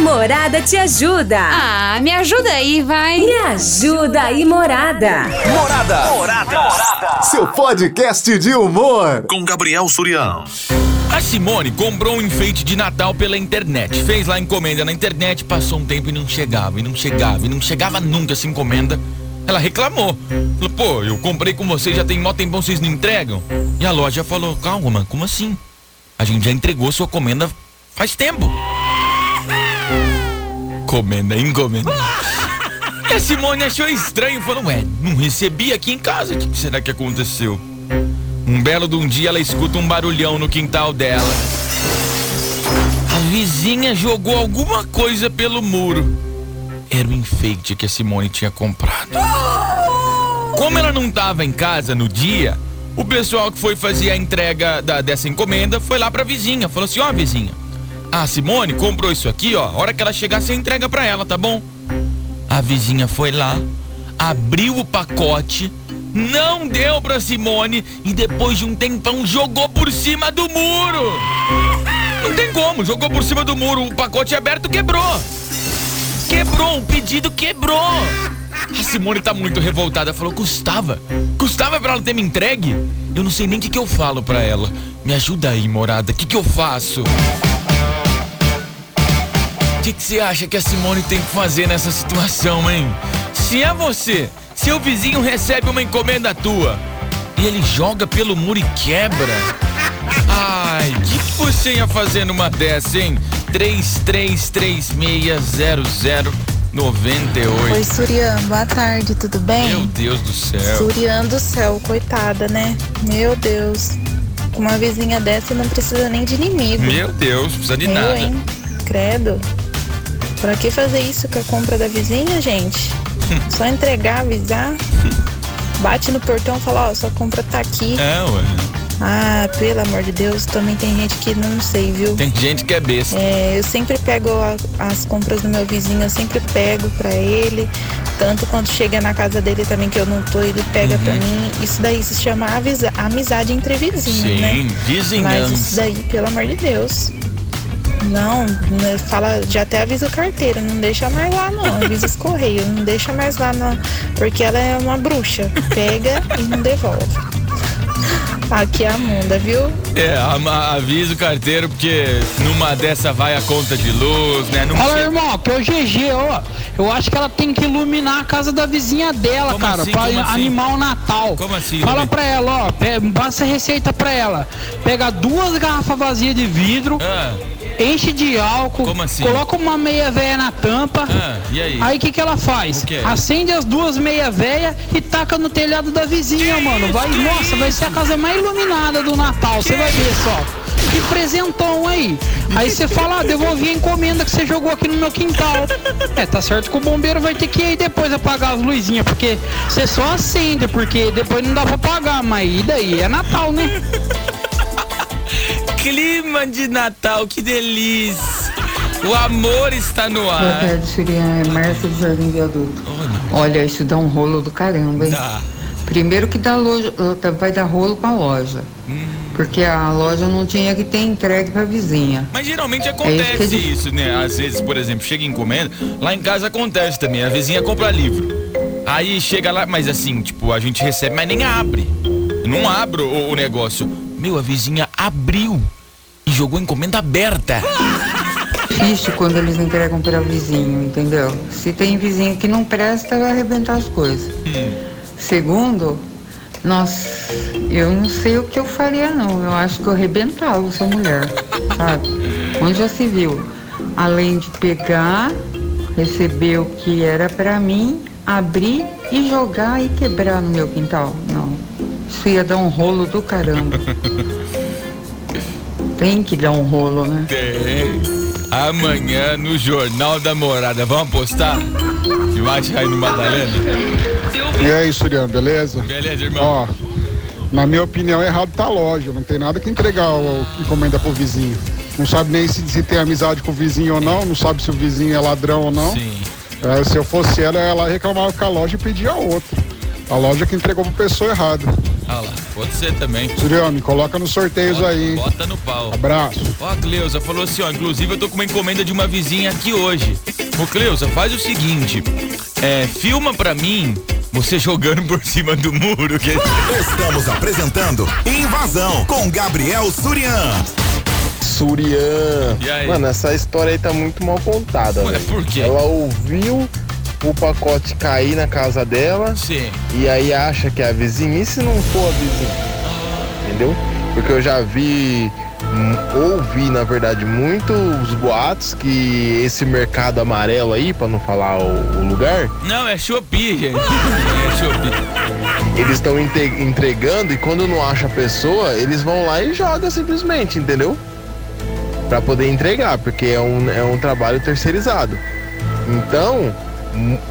Morada te ajuda. Ah, me ajuda aí, vai. Me ajuda aí, Morada. Morada. Morada. Morada. Seu podcast de humor. Com Gabriel Surião. A Simone comprou um enfeite de Natal pela internet. Fez lá encomenda na internet, passou um tempo e não chegava, e não chegava, e não chegava nunca essa encomenda. Ela reclamou. Falou, pô, eu comprei com vocês já tem mó tempão, vocês não entregam? E a loja falou, calma, como assim? A gente já entregou sua comenda faz tempo. Comenda, encomenda. E a Simone achou estranho, falou, ué, não recebi aqui em casa, o que será que aconteceu? Um belo de um dia ela escuta um barulhão no quintal dela. A vizinha jogou alguma coisa pelo muro. Era o enfeite que a Simone tinha comprado. Como ela não estava em casa no dia, o pessoal que foi fazer a entrega da, dessa encomenda foi lá pra vizinha. Falou assim: ó, vizinha, a Simone comprou isso aqui, ó. A hora que ela chegar, você entrega pra ela, tá bom? A vizinha foi lá, abriu o pacote, não deu pra Simone e depois de um tempão jogou por cima do muro. Não tem como, jogou por cima do muro, o pacote aberto quebrou. Quebrou, o pedido quebrou. A Simone tá muito revoltada, falou: custava, custava pra ela ter me entregue? Eu não sei nem o que, que eu falo pra ela. Me ajuda aí, morada, o que, que eu faço? O que, que você acha que a Simone tem que fazer nessa situação, hein? Se é você, seu vizinho recebe uma encomenda tua e ele joga pelo muro e quebra. Ai, o que, que você ia fazer numa dessa, hein? 33360098. Oi, Surian, boa tarde, tudo bem? Meu Deus do céu. Surian do céu, coitada, né? Meu Deus. Com uma vizinha dessa não precisa nem de inimigo. Meu Deus, precisa de Eu, nada. hein? Credo. Pra que fazer isso com a compra da vizinha, gente? Só entregar, avisar. Bate no portão e fala, ó, sua compra tá aqui. É, ué. Ah, pelo amor de Deus, também tem gente que não sei, viu? Tem gente que é besta. É, eu sempre pego a- as compras do meu vizinho, eu sempre pego pra ele. Tanto quando chega na casa dele também que eu não tô, ele pega pra mim. Isso daí se chama avisa- amizade entre vizinhos, Sim, né? Mas vizinhança. isso daí, pelo amor de Deus. Não, né, fala, já até avisa o carteiro, não deixa mais lá não, avisa os correios, não deixa mais lá não, porque ela é uma bruxa, pega e não devolve. Aqui é a Munda, viu? É, a- avisa o carteiro porque numa dessa vai a conta de luz, né? Não Fala, sei- irmão, que é o GG, ó. Eu acho que ela tem que iluminar a casa da vizinha dela, Como cara, assim? pra Como assim? animar o Natal. Como assim, Fala pra ela, ó, passa a receita pra ela. Pega duas garrafas vazias de vidro, Ah, enche de álcool, Como assim? coloca uma meia véia na tampa. ah, e aí? Aí o que, que ela faz? Acende as duas meia véia e taca no telhado da vizinha, mano. Vai, nossa, vai ser a casa mais iluminada do Natal, você vai ver só. Que presentão aí. Aí você fala, ah, devolvi a encomenda que você jogou aqui no meu quintal. É, tá certo que o bombeiro vai ter que ir aí depois apagar as luzinhas, porque você só acende, porque depois não dá pra apagar, mas e daí? É Natal, né? Clima de Natal, que delícia! O amor está no Boa ar. tarde, Surian. É Márcia do Jardim Viaduto. Olha, isso dá um rolo do caramba, hein? Dá. Primeiro que dá loja, vai dar rolo com a loja. Porque a loja não tinha que ter entregue pra vizinha. Mas geralmente É isso acontece ele- isso, né? Às vezes, por exemplo, chega encomenda, lá em casa acontece também, a vizinha compra livro. Aí chega lá, mas assim, tipo, a gente recebe, mas nem abre. Não abro o, o negócio. Meu, a vizinha abriu e jogou a encomenda aberta. Triste quando eles entregam para vizinho, entendeu? Se tem vizinho que não presta, vai arrebentar as coisas. Segundo, nossa, eu não sei o que eu faria não. Eu acho que eu arrebentava essa mulher, sabe? Onde já se viu? Além de pegar, receber o que era para mim, abrir e jogar e quebrar no meu quintal. Não. Isso ia dar um rolo do caramba. Tem que dar um rolo, né? Tem. Amanhã no Jornal da Morada. Vamos apostar? Que vai aí no Madalena? E aí, Suriano, beleza? Beleza, irmão. Ó, na minha opinião, errado tá a loja. Não tem nada que entregar o, encomenda pro vizinho. Não sabe nem se, se tem amizade com o vizinho ou não, não sabe se o vizinho é ladrão ou não. Sim. É, se eu fosse ela, ela reclamava com a loja e pedia outra. A loja que entregou pra pessoa errada. Ah lá, pode ser também. Surian, me coloca nos sorteios Bota, aí, bota no pau. Abraço. Ó, a Cleusa falou assim, ó, inclusive eu tô com uma encomenda de uma vizinha aqui hoje. Ô, Cleusa, faz o seguinte, é, filma pra mim você jogando por cima do muro. Que... Estamos apresentando Invasão com Gabriel Surian. Surian. E aí? Mano, essa história aí tá muito mal contada. Ué, por quê? Ela ouviu o pacote cair na casa dela Sim. e aí acha que é a vizinha. E se não for a vizinha? Entendeu? Porque eu já vi, hum, ouvi na verdade muitos boatos que esse mercado amarelo aí, pra não falar o, o lugar, Não, é Shopee, gente. É Shopee. eles estão entregando e quando não acha a pessoa, eles vão lá e jogam simplesmente, entendeu? Pra poder entregar, porque é um, é um trabalho terceirizado. Então,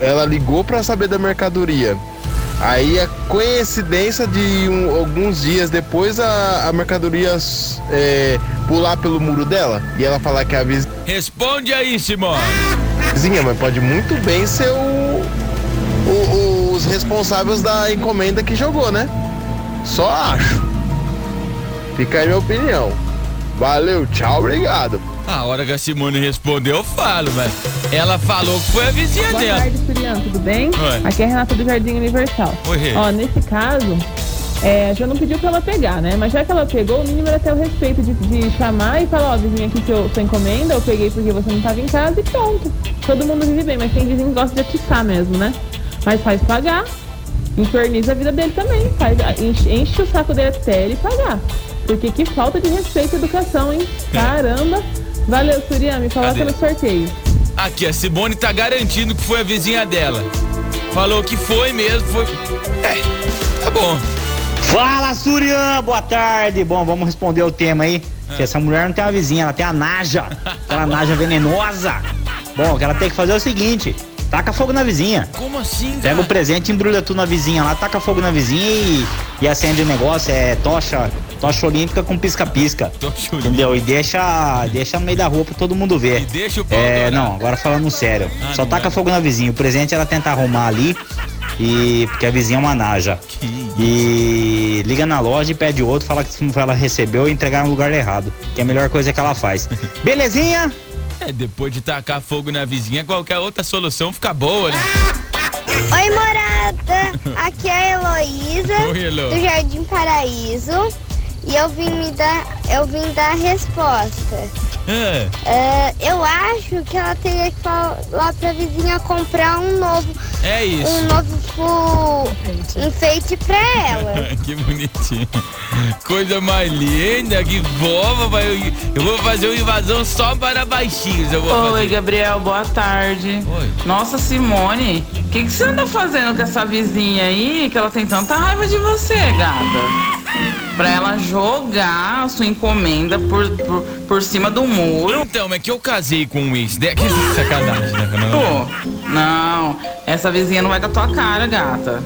ela ligou pra saber da mercadoria. Aí a coincidência de um- alguns dias depois a, a mercadoria é, pular pelo muro dela e ela falar que a Responde aí, Simone. vizinha, mas pode muito bem ser o, o- os responsáveis da encomenda que jogou, né? Só acho. Fica aí minha opinião. Valeu, tchau, obrigado. A hora que a Simone respondeu, eu falo, mas ela falou que foi a vizinha Boa dela. tarde, Surian, tudo bem? Oi. Aqui é a Renata do Jardim Universal. Oi, Rê. Ó, nesse caso, é, já não pediu pra ela pegar, né? Mas já que ela pegou, o mínimo era ter o respeito de, de chamar e falar, ó, vizinho, aqui seu, sua encomenda, eu peguei porque você não tava em casa e pronto. Todo mundo vive bem, mas tem vizinho que gosta de atiçar mesmo, né? Mas faz pagar, inferniza a vida dele também, faz, enche, enche o saco dele até ele pagar. Porque que falta de respeito e educação, hein? Caramba! Valeu, Surian, me coloca Cadê? no sorteio. Aqui, a Simone tá garantindo que foi a vizinha dela. Falou que foi mesmo, foi. É, tá bom. Fala, Surian, boa tarde. Bom, vamos responder o tema aí. Que essa mulher não tem uma vizinha, ela tem a Naja. Aquela Naja venenosa. Bom, o que ela tem que fazer é o seguinte: taca fogo na vizinha. Como assim, Pega o cara? presente, embrulha tudo na vizinha lá, taca fogo na vizinha e, e acende o negócio. É tocha, tocha olímpica com pisca-pisca. Entendeu? E deixa, deixa no meio da rua pra todo mundo ver. E deixa o pau É, dourado. não, agora falando sério. Ah, Só taca é. fogo na vizinha. O presente ela tenta arrumar ali. E porque a vizinha é uma naja. Que E liga na loja e pede outro, fala que ela recebeu e entregar no lugar errado. Que é a melhor coisa que ela faz. Belezinha? É, depois de tacar fogo na vizinha, qualquer outra solução fica boa, né? Oi, morada! Aqui é a Heloísa, Oi, Elo. do Jardim Paraíso. E eu vim me dar, eu vim dar a resposta. É. É, eu acho que ela teria que falar pra vizinha comprar um novo, É isso. um novo fu- enfeite pra ela. que bonitinho. Coisa mais linda, que boba. vai- Eu vou fazer uma invasão só para baixinhos. Eu vou Oi, fazer. Gabriel, boa tarde. Oi. Nossa, Simone, o que, que você anda fazendo com essa vizinha aí que ela tem tanta raiva de você, gata? Pra ela jogar a sua encomenda por, por, por cima do muro. Então, é que eu casei com um ex. Que sacanagem, né? Não. Pô, não, essa vizinha não vai com a tua cara, gata.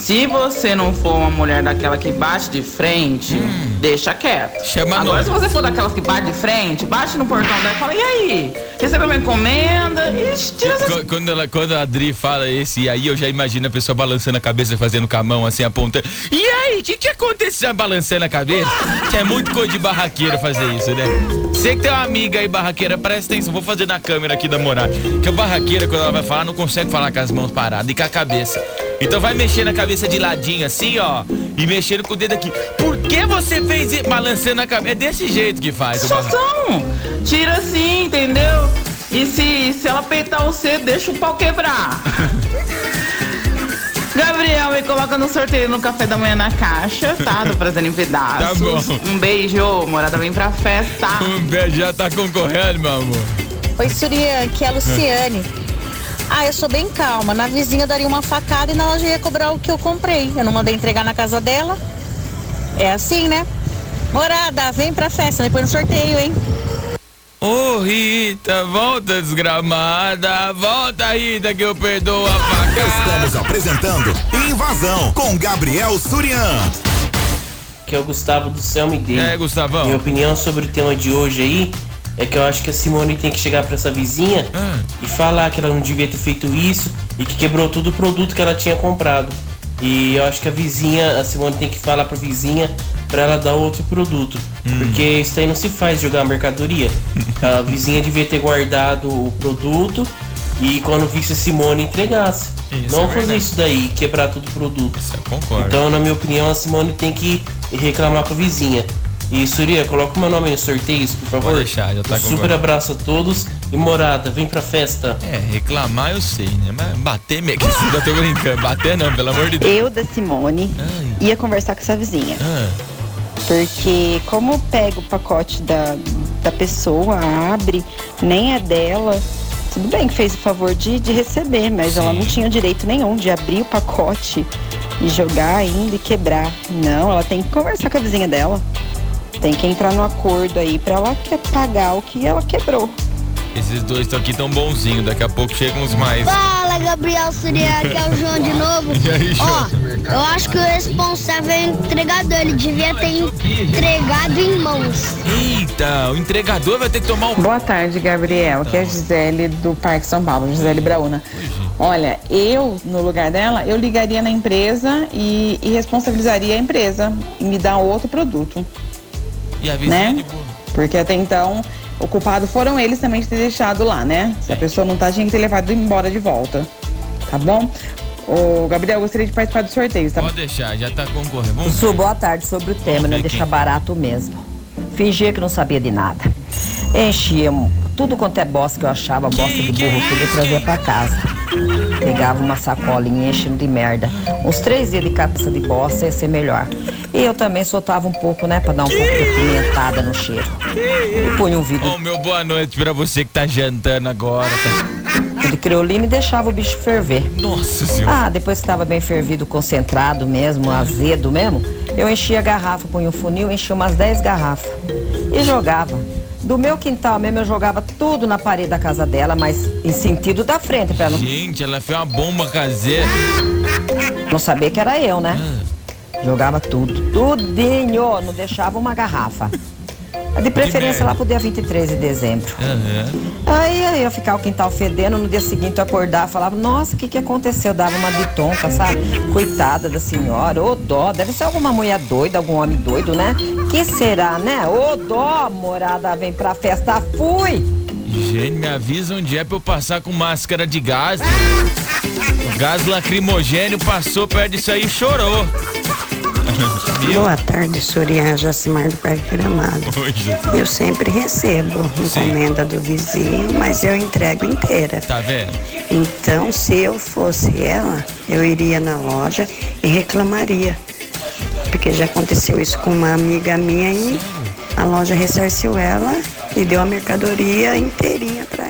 Se você não for uma mulher daquela que bate de frente, deixa quieto. Hum. Chama Agora, se você for daquelas que bate de frente, bate no portão dela e fala, e aí? Recebeu uma encomenda? Ixi, tira essa Qu- Quando, ela, quando a Adri fala esse, e aí eu já imagino a pessoa balançando a cabeça, fazendo com a mão assim, apontando. E aí, o que, que aconteceu? Balançando a cabeça? Que é muito coisa de barraqueira fazer isso, né? Você que tem uma amiga aí, barraqueira, presta atenção, vou fazer na câmera aqui da morada. Que a barraqueira, quando ela vai falar, não consegue falar com as mãos paradas e com a cabeça. Então vai mexendo a cabeça de ladinho assim, ó, e mexendo com o dedo aqui. Por que você fez isso? Balançando a cabeça? É desse jeito que faz. o barra- situação. Tira assim, entendeu? E se, se ela peitar você, deixa o pau quebrar. Gabriel, me coloca no sorteio no café da manhã na caixa, tá? Do Prazer em Pedaços. Tá bom. Um beijo, morada, vem pra festa. Um beijo já tá concorrendo, meu amor. Oi, Surian, aqui é a Luciane. Ah, eu sou bem calma. Na vizinha eu daria uma facada e na loja ia cobrar o que eu comprei. Eu não mandei entregar na casa dela. É assim, né? Morada, vem pra festa, depois no sorteio, hein? Ô Rita, volta desgramada, volta Rita que eu perdoo a facada. Estamos apresentando Invasão com Gabriel Surian. Que é o Gustavo do Céu Me Dei. É, Gustavão. Minha opinião sobre o tema de hoje aí é que eu acho que a Simone tem que chegar pra essa vizinha Ah. e falar que ela não devia ter feito isso e que quebrou todo o produto que ela tinha comprado. E eu acho que a vizinha, a Simone tem que falar pra vizinha pra ela dar outro produto. Porque isso aí não se faz jogar mercadoria. A vizinha devia ter guardado o produto e quando visse a Simone entregasse. Isso não é fazer isso daí, quebrar todo o produto. concordo. Então, na minha opinião, a Simone tem que reclamar pra vizinha. E Surya, coloca o meu nome nos sorteios, por favor. Pode deixar, já tá um super concordando. abraço a todos e morada, vem pra festa. É, reclamar eu sei, né? Mas bater, minha querida, eu tô brincando. Bater não, pelo amor de Deus. Eu, da Simone, ia conversar com essa vizinha. Ah. Porque como pega o pacote da, da pessoa, abre, nem é dela. Tudo bem que fez o favor de, de receber, mas ela não tinha direito nenhum de abrir o pacote e jogar ainda e quebrar. Não, ela tem que conversar com a vizinha dela. Tem que entrar no acordo aí pra ela que pagar o que ela quebrou. Esses dois estão aqui tão bonzinhos, daqui a pouco chegam uns mais. Fala, Gabriel Surya, aqui é o João de novo. E aí, Ó, eu acho que o responsável é o entregador, ele devia ter entregado em mãos. Eita, o entregador vai ter que tomar um. Boa tarde, Gabriel. Aqui é a Gisele do Parque São Paulo, Gisele Brauna. Olha, eu, no lugar dela, eu ligaria na empresa e, e responsabilizaria a empresa em me dar outro produto. E a vizinha Né? de boa. Porque até então, o culpado foram eles também de ter deixado lá, né? Se a pessoa não tá, tinha que ter levado embora de volta. Tá bom? Ô, Gabriel, gostaria de participar do sorteio, tá? Pode deixar, já tá concorrendo. Vamos Su, boa tarde. Sobre o tema, não deixar barato mesmo. Fingia que não sabia de nada. Enchia tudo quanto é bosta que eu achava, bosta de burro, tudo eu trazia pra casa. Pegava uma sacolinha enchendo de merda. Uns três dias de cabeça de bosta ia ser melhor. E eu também soltava um pouco, né, pra dar um pouco de pimentada no cheiro. E punha um vidro Ô, meu boa noite pra você que tá jantando agora. Tá... de creolina e deixava o bicho ferver. Nossa senhora. Ah, depois que estava bem fervido, concentrado mesmo, azedo mesmo, eu enchia a garrafa, punha um funil, enchia umas 10 garrafas e jogava. Do meu quintal mesmo eu jogava tudo na parede da casa dela, mas em sentido da frente, pra ela Gente, ela fez uma bomba caseira. não saber que era eu, né? Ah. Jogava tudo, tudinho, não deixava uma garrafa. De preferência lá pro dia 23 de dezembro. Aham. Aí aí eu ficava o quintal fedendo, no dia seguinte eu acordava e falava, nossa, o que que aconteceu? Dava uma de tonta, sabe? Coitada da senhora, ô dó, deve ser alguma mulher doida, algum homem doido, né? Que será, né? Ô dó, morada, vem pra festa, fui! Gente, me avisa onde é pra eu passar com máscara de gás. O gás lacrimogênio passou perto disso aí e chorou. Boa tarde, Surya Jacimar do Parque Gramado. Eu sempre recebo encomenda do vizinho, mas eu entrego inteira. Tá vendo? Então, se eu fosse ela, eu iria na loja e reclamaria. Porque já aconteceu isso com uma amiga minha e a loja ressarciu ela e deu a mercadoria inteirinha pra ela.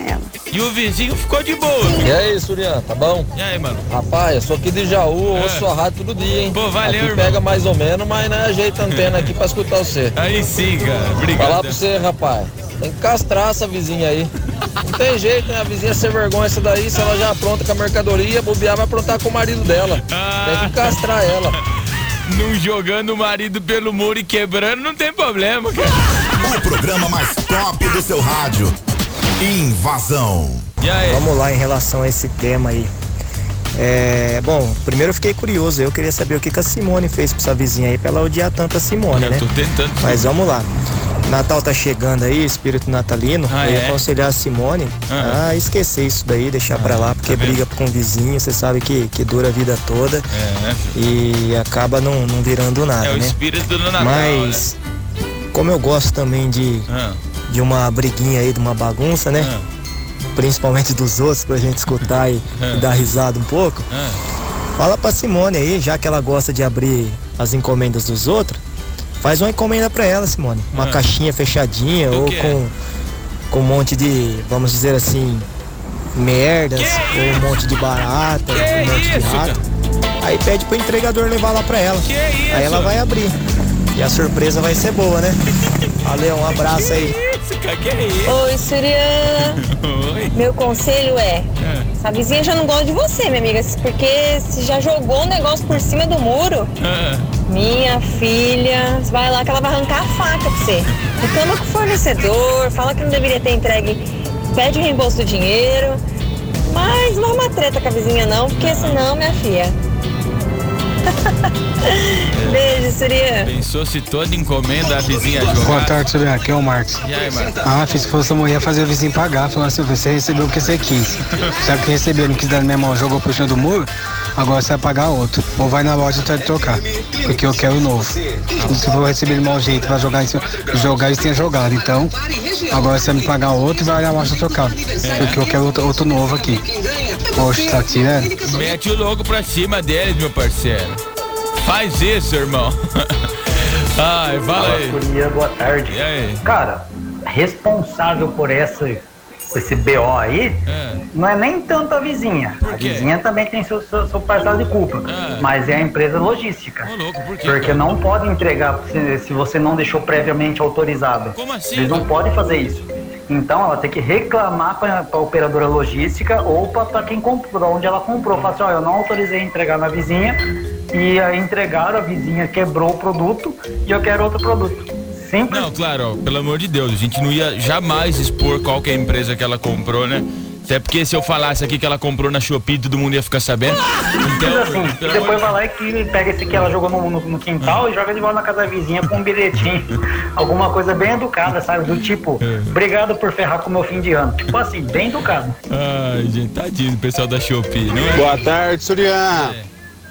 E o vizinho ficou de boa. E aí, Surian, tá bom? E aí, mano? Rapaz, eu sou aqui de Jaú, É. ouço sua rádio todo dia, hein? Pô, valeu, aqui irmão. pega mais ou menos, mas não ajeita a antena aqui pra escutar você. Aí sim, cara. Obrigado. Falar pra você, rapaz, tem que castrar essa vizinha aí. Não tem jeito, né? A vizinha sem vergonha essa daí, se ela já apronta com a mercadoria, bobear vai aprontar com o marido dela. Tem que castrar ela. Não jogando o marido pelo muro e quebrando, não tem problema, cara. O programa mais top do seu rádio. Invasão. Vamos lá em relação a esse tema aí. É, bom, primeiro eu fiquei curioso, eu queria saber o que, que a Simone fez pra essa vizinha aí pra ela odiar tanto a Simone, Eu né? tô tentando. Mas vamos lá. Natal tá chegando aí, espírito natalino. Ah, eu ia é? aconselhar a Simone Ah. a esquecer isso daí, deixar pra lá, porque tá briga com o vizinho, você sabe que, que dura a vida toda É, e acaba não, não virando nada, é o né? espírito do Natal, Mas, como eu gosto também de, Ah. De uma briguinha aí, de uma bagunça, né? Principalmente dos outros, pra gente escutar e, Ah. e dar risada um pouco. Fala pra Simone aí, já que ela gosta de abrir as encomendas dos outros, faz uma encomenda pra ela, Simone. Uma Ah. caixinha fechadinha Do ou quê? com, com um monte de, vamos dizer assim, merdas, ou um monte de barata, um monte de isso, rato. Aí pede pro entregador levar lá pra ela. Aí ela vai abrir. E a surpresa vai ser boa, né? Valeu, um abraço aí. Cara, que é isso? Oi, Surya. Oi. Meu conselho é, essa vizinha já não gosta de você, minha amiga, porque se já jogou o negócio por cima do muro, Ah. minha filha, vai lá que ela vai arrancar a faca pra você. Reclama com o fornecedor, fala que não deveria ter entregue, pede o reembolso do dinheiro, mas não arruma treta com a vizinha não, porque senão, minha filha, Beijo, Surya. Pensou se toda encomenda a vizinha jogar? Boa tarde, Juliano. Aqui é o Marcos. E aí, Marcos? Ah, fiz que fosse a mulher fazer o vizinho pagar. Falando assim, você recebeu o que você quis. Sabe que recebeu, não quis dar na minha mão, jogou pro chão do muro, agora você vai pagar outro. Ou vai na loja e tenta trocar. Porque eu quero o novo. E se for receber de mau jeito pra jogar, em cima- jogar eles tinham jogado. Então, agora você vai me pagar outro e vai na loja trocar. Porque eu quero outro, outro novo aqui. Poxa, tá tirando? Mete o logo pra cima deles, meu parceiro. Faz isso, irmão. Ai, fala. Surya, boa tarde. E aí? Cara, responsável por essa, esse BO aí, não é nem tanto a vizinha. A vizinha também tem seu, seu, seu parcela de culpa, mas é a empresa logística. Porque não pode entregar se, se você não deixou previamente autorizado. Como assim? Eles não podem fazer isso. Então ela tem que reclamar para a operadora logística ou para quem comprou, onde ela comprou. Fala assim, ó, eu não autorizei entregar na vizinha e aí entregaram, a vizinha quebrou o produto e eu quero outro produto. Sempre Não, claro, ó, pelo amor de Deus, a gente não ia jamais expor qual que é a empresa que ela comprou, né? Até porque se eu falasse aqui que ela comprou na Shopee, todo mundo ia ficar sabendo. Então, assim, e pelo depois vai lá e que pega esse que ela jogou no, no- no quintal e joga de volta na casa da vizinha com um bilhetinho. Alguma coisa bem educada, sabe? Do tipo, obrigado por ferrar com o meu fim de ano. Tipo assim, bem educado. Ai, gente, tadinho do pessoal da Shopee, não é? Boa tarde, Surian.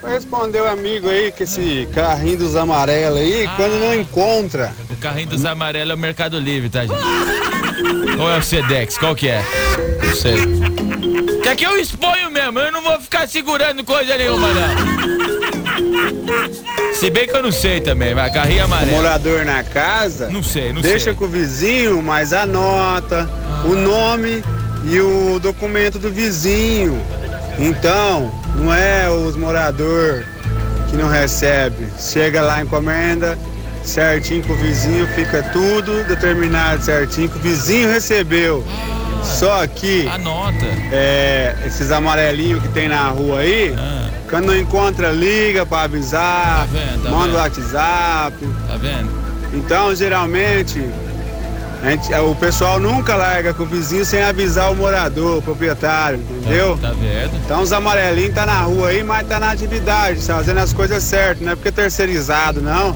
Vai responder o amigo aí que esse carrinho dos amarelos aí, quando não encontra. Carrinho dos amarelos é o Mercado Livre, tá, gente? Ou é o Sedex? Qual que é? Não sei. Que aqui eu exponho mesmo, eu não vou ficar segurando coisa nenhuma, não. Se bem que eu não sei também, vai, carrinho amarelo. morador na casa. Não sei, não deixa sei. com o vizinho, mas anota o nome e o documento do vizinho. Então, não é os morador que não recebe. Chega lá, encomenda certinho com o vizinho, fica tudo determinado certinho que o vizinho recebeu. Só que Anota. é, esses amarelinhos que tem na rua aí, quando não encontra, liga pra avisar, vendo, tá manda vendo? o WhatsApp. Tá vendo? Então, geralmente, gente- o pessoal nunca larga com o vizinho sem avisar o morador, o proprietário, entendeu? Tá vendo? Então os amarelinhos tá na rua aí, mas tá na atividade, tá fazendo as coisas certas, não é porque é terceirizado, não.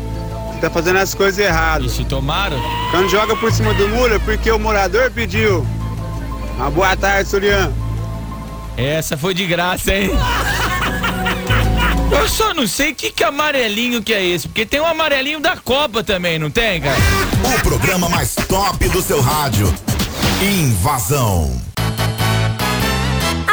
Tá fazendo as coisas erradas. E se tomaram? Quando joga por cima do muro é porque o morador pediu. Uma boa tarde, Surian. Essa foi de graça, hein? Eu só não sei que, que amarelinho que é esse, porque tem um amarelinho da Copa também, não tem, cara? O programa mais top do seu rádio. Invasão.